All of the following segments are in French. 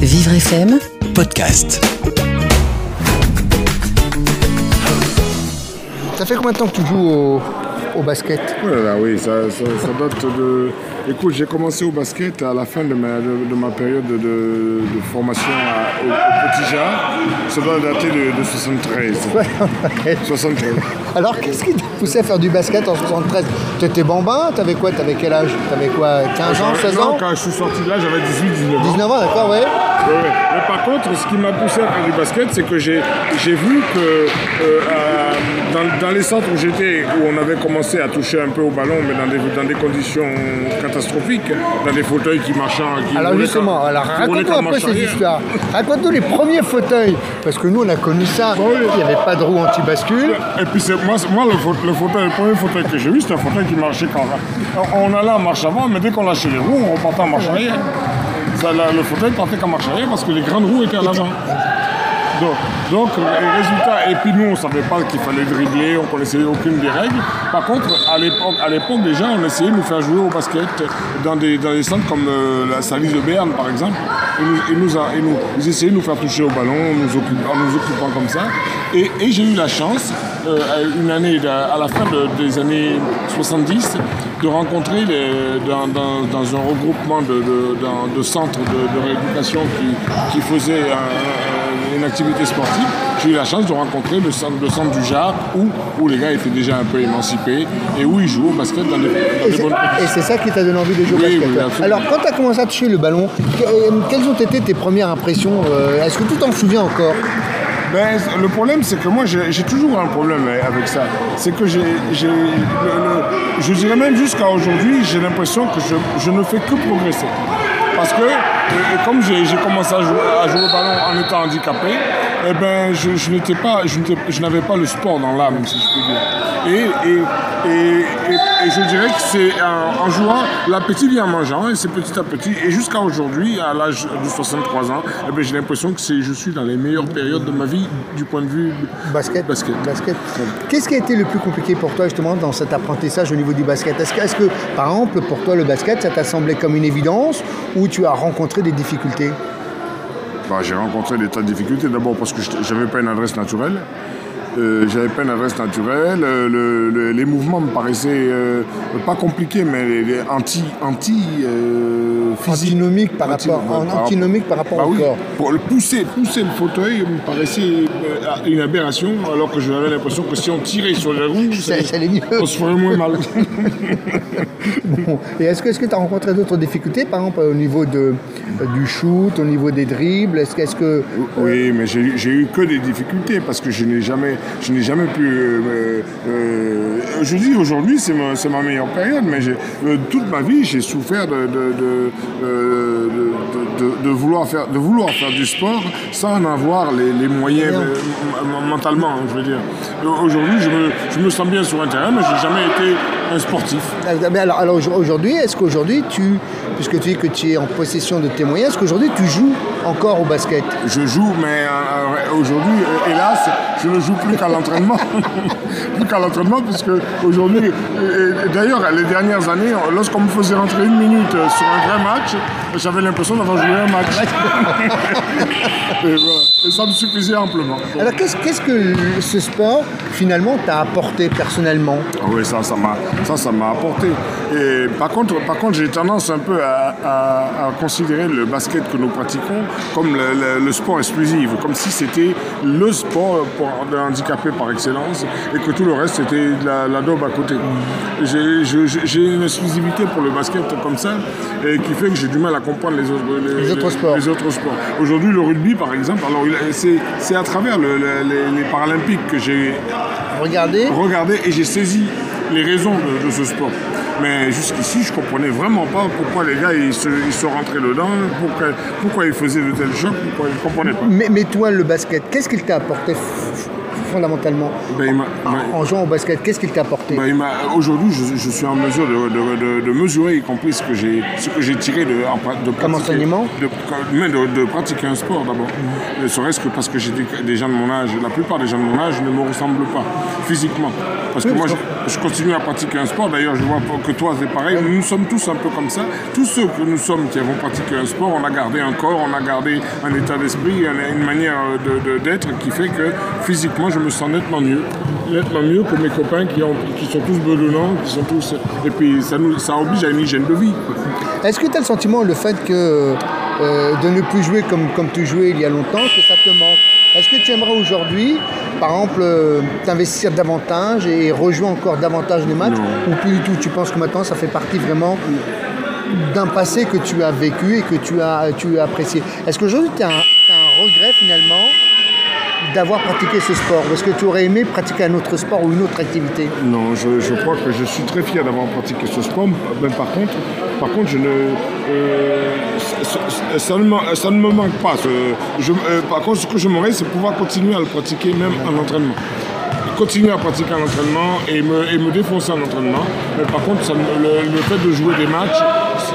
Vivre FM, podcast. Ça fait combien de temps que tu joues au, au basket? Oh là là, oui, ça, ça, ça date de. Écoute, j'ai commencé au basket à la fin de ma, de, de ma période de, formation à- au, au Petit Jar. Ça doit dater de, de 73. 73. Alors, qu'est-ce qui t'a poussé à faire du basket en 73 T'étais bambin T'avais quoi? T'avais quel âge? T'avais quoi? 15 ans 16 Non, ans? quand je suis sorti de là, j'avais 18, 19 ans. 19 ans, d'accord, ouais. Mais par contre, ce qui m'a poussé à faire du basket, c'est que j'ai vu que euh, à- dans, dans les centres où j'étais, où on avait commencé à toucher un peu au ballon, mais dans des, dans des conditions catastrophiques, dans des fauteuils qui marchaient. Qui Alors justement, alors raconte-nous un peu ces arrière. histoires. Raconte-nous les premiers fauteuils, parce que nous on a connu ça. oui. Il n'y avait pas de roue anti-bascule. Et puis moi, moi le, le fauteuil, le premier fauteuil que j'ai vu, c'était un fauteuil qui marchait quand on allait en marche avant, mais dès qu'on lâchait les roues, on repartait en marche arrière. Le fauteuil partait qu'en marche arrière parce que les grandes roues étaient à l'avant. Donc, donc, les résultats, et puis nous on ne savait pas qu'il fallait dribbler, on ne connaissait aucune des règles. Par contre, à l'époque, à l'époque déjà, on essayait de nous faire jouer au basket dans des, dans des centres comme euh, la Salise de Berne par exemple. Ils, nous, a- ils nous- ils essayaient de nous faire toucher au ballon en nous occupant, en nous occupant comme ça. Et, et j'ai eu la chance, une année, à la fin de- des années 70, de rencontrer les- dans, dans- dans un regroupement de, de- centres de, rééducation qui, qui faisaient un- un- une activité sportive, j'ai eu la chance de rencontrer le centre, le centre du Jard où, où les gars étaient déjà un peu émancipés et où ils jouaient au basket dans des, dans Et des c'est- bonnes et conditions. c'est ça qui t'a donné envie de jouer au basket. oui. Alors, quand tu as commencé à toucher le ballon, que- euh, quelles ont été tes premières impressions euh, Est-ce que tu t'en souviens encore? Ben, le problème, c'est que moi, j'ai toujours un problème avec ça. C'est que j'ai, je dirais même jusqu'à aujourd'hui, j'ai l'impression que je, ne fais que progresser. Parce que, comme j'ai j'ai commencé à jouer, à jouer au ballon en étant handicapé, eh ben, je, je n'étais pas, je, n'avais pas le sport dans l'âme, si je puis dire. Et, et, et, je dirais que c'est en, en jouant, l'appétit vient en mangeant, et c'est petit à petit. Et jusqu'à aujourd'hui, à l'âge de 63 ans, eh ben, j'ai l'impression que c'est- je suis dans les meilleures périodes de ma vie du point de vue Basket. Basket. Basket. Qu'est-ce qui a été le plus compliqué pour toi justement dans cet apprentissage au niveau du basket? Est-ce que, est-ce que, par exemple, pour toi, le basket, ça t'a semblé comme une évidence ou tu as rencontré des difficultés? Bah, j'ai rencontré des tas de difficultés. D'abord parce que je n'avais pas une adresse naturelle. Euh, j'avais pas une adresse naturelle. Euh, le- le- les mouvements me paraissaient euh, pas compliqués, mais les, les anti, anti. Antinomique par Anti- rapport, par antinomique par rapport Bah au oui, corps. pour le pousser, pousser le fauteuil me paraissait une aberration, alors que j'avais l'impression que si on tirait sur les roues, Ça- ça mieux. on se ferait moins mal. Bon. Et est-ce que tu as rencontré d'autres difficultés, par exemple au niveau de, du shoot, au niveau des dribbles? Est-ce que, Oui, mais j'ai eu que des difficultés parce que je n'ai jamais, je n'ai jamais pu. euh, euh, je dis aujourd'hui, c'est ma, meilleure période, mais euh, toute ma vie, j'ai souffert de, euh, vouloir faire, du sport sans en avoir les, moyens euh, mentalement, hein, je veux dire. Euh, Aujourd'hui, je me, je me sens bien sur un terrain, mais je n'ai jamais été un sportif. Ah, mais alors, alors aujourd- aujourd'hui, est-ce qu'aujourd'hui, tu, puisque tu dis que tu es en possession de tes moyens, est-ce qu'aujourd'hui tu joues encore au basket? Je joue, mais euh, euh, aujourd'hui, euh, hélas, je ne joue plus qu'à l'entraînement. plus qu'à l'entraînement, puisque aujourd'hui, d'ailleurs, les dernières années, lorsqu'on me faisait rentrer une minute sur un vrai match, j'avais l'impression d'avoir joué un match. et, voilà. Et ça me suffisait amplement. Alors qu'est-ce, qu'est-ce que ce sport finalement t'a apporté personnellement? Ah oui, ça, ça m'a, ça, ça m'a apporté. Et par contre, par contre, j'ai tendance un peu à, à- à considérer le basket que nous pratiquons comme le, le- le sport exclusif, comme si c'était le sport pour un handicapé par excellence et que tout le reste c'était de la, la daube à côté. J'ai, une exclusivité pour le basket comme ça et qui fait que j'ai du mal à comprendre les autres, Les les autres sports. Aujourd'hui, le rugby, par exemple, alors c'est, à travers le- le- les, les Paralympiques que j'ai Regardez, regardé et j'ai saisi les raisons de, ce sport. Mais jusqu'ici, je comprenais vraiment pas pourquoi les gars ils se, ils se rentraient dedans, pourquoi, pourquoi ils faisaient de tels chocs, pourquoi ils ne comprenaient pas. mais, mais toi le basket, qu'est-ce qu'il t'a apporté fondamentalement Ben, en, en jouant au basket Qu'est-ce qu'il t'a apporté Ben, Aujourd'hui, je, je suis en mesure de, de- de- de mesurer, y compris ce que j'ai ce que j'ai tiré de, de Comme enseignement de, pratiquer un sport d'abord. Ne serait-ce que parce que j'ai des, des gens de mon âge, la plupart des gens de mon âge ne me ressemblent pas physiquement. Parce que moi, je, je continue à pratiquer un sport. D'ailleurs, je vois que toi, c'est pareil. Nous sommes tous un peu comme ça. Tous ceux que nous sommes qui avons pratiqué un sport, on a gardé un corps, on a gardé un état d'esprit, une, manière d'être qui fait que physiquement, je me sens nettement mieux. Nettement mieux que mes copains qui, ont, qui sont tous bedonnants, qui sont tous... Et puis, ça, nous, ça oblige à une hygiène de vie. Est-ce que tu as le sentiment, le fait que euh, de ne plus jouer comme, comme tu jouais il y a longtemps, que ça te manque? Est-ce que tu aimerais aujourd'hui, par exemple, euh, t'investir davantage et rejouer encore davantage les matchs? Non. Ou plus du tout Tu penses que maintenant ça fait partie vraiment d'un passé que tu as vécu et que tu as, tu as apprécié? Est-ce qu'aujourd'hui tu as, un regret finalement d'avoir pratiqué ce sport est-ce que tu aurais aimé pratiquer un autre sport ou une autre activité? Non, je, je crois que je suis très fier d'avoir pratiqué ce sport. Mais par contre, par contre, je ne, euh, ça, ça ne, me- ça ne me manque pas. Je- euh, par contre, ce que j'aimerais, c'est pouvoir continuer à le pratiquer même en entraînement. Continuer à pratiquer en entraînement et me, et me défoncer en entraînement. Mais par contre, ça le, le fait de jouer des matchs,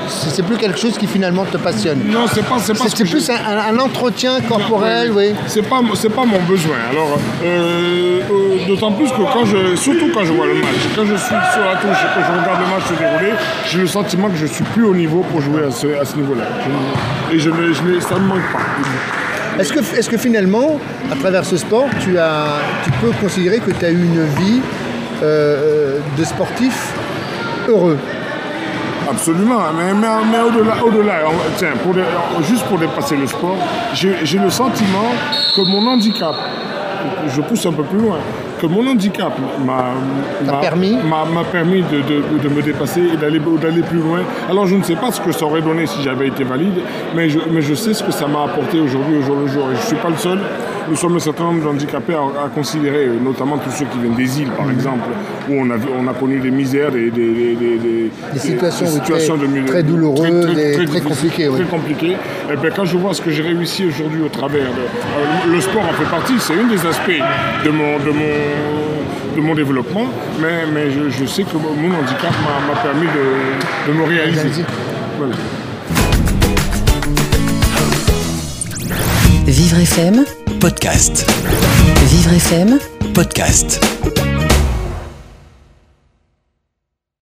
C'est plus quelque chose qui finalement te passionne non, c'est pas, c'est pas C'est ce plus un, entretien corporel, oui. C'est pas, c'est pas mon besoin. Alors, euh, euh, d'autant plus que quand je, surtout quand je vois le match, quand je suis sur la touche et que je regarde le match se dérouler, j'ai le sentiment que je suis plus au niveau pour jouer à ce, à ce niveau-là. Et je ne, je ne- ça ne me manque pas. Est-ce que, est que finalement, à travers ce sport, tu, as, tu peux considérer que tu as eu une vie euh, de sportif heureux? Absolument, mais, mais, mais au-delà, au-delà, on- tiens, pour juste pour dépasser le sport, j'ai, le sentiment que mon handicap, je pousse un peu plus loin, que mon handicap m'a, permis m'a, permis de, de- de me dépasser et d'aller, d'aller plus loin. Alors je ne sais pas ce que ça aurait donné si j'avais été valide, mais je, mais je sais ce que ça m'a apporté aujourd'hui au jour le jour. Et je ne suis pas le seul. Nous sommes un certain nombre d'handicapés à, à considérer, notamment tous ceux qui viennent des îles, par exemple, où on a, vu- on a connu des misères, des, des, des, des- des- Des situations, situations très- de- très douloureuses très compliquées, oui. Très compliquées. Et bien, quand je vois ce que j'ai réussi aujourd'hui au travers de, euh, le sport en fait partie, c'est un des aspects de mon, de mon, de mon développement, mais, mais je, je sais que mon handicap m'a permis de, de me réaliser. Réaliser. Voilà. Vivre FM, podcast. Vivre FM, Podcast.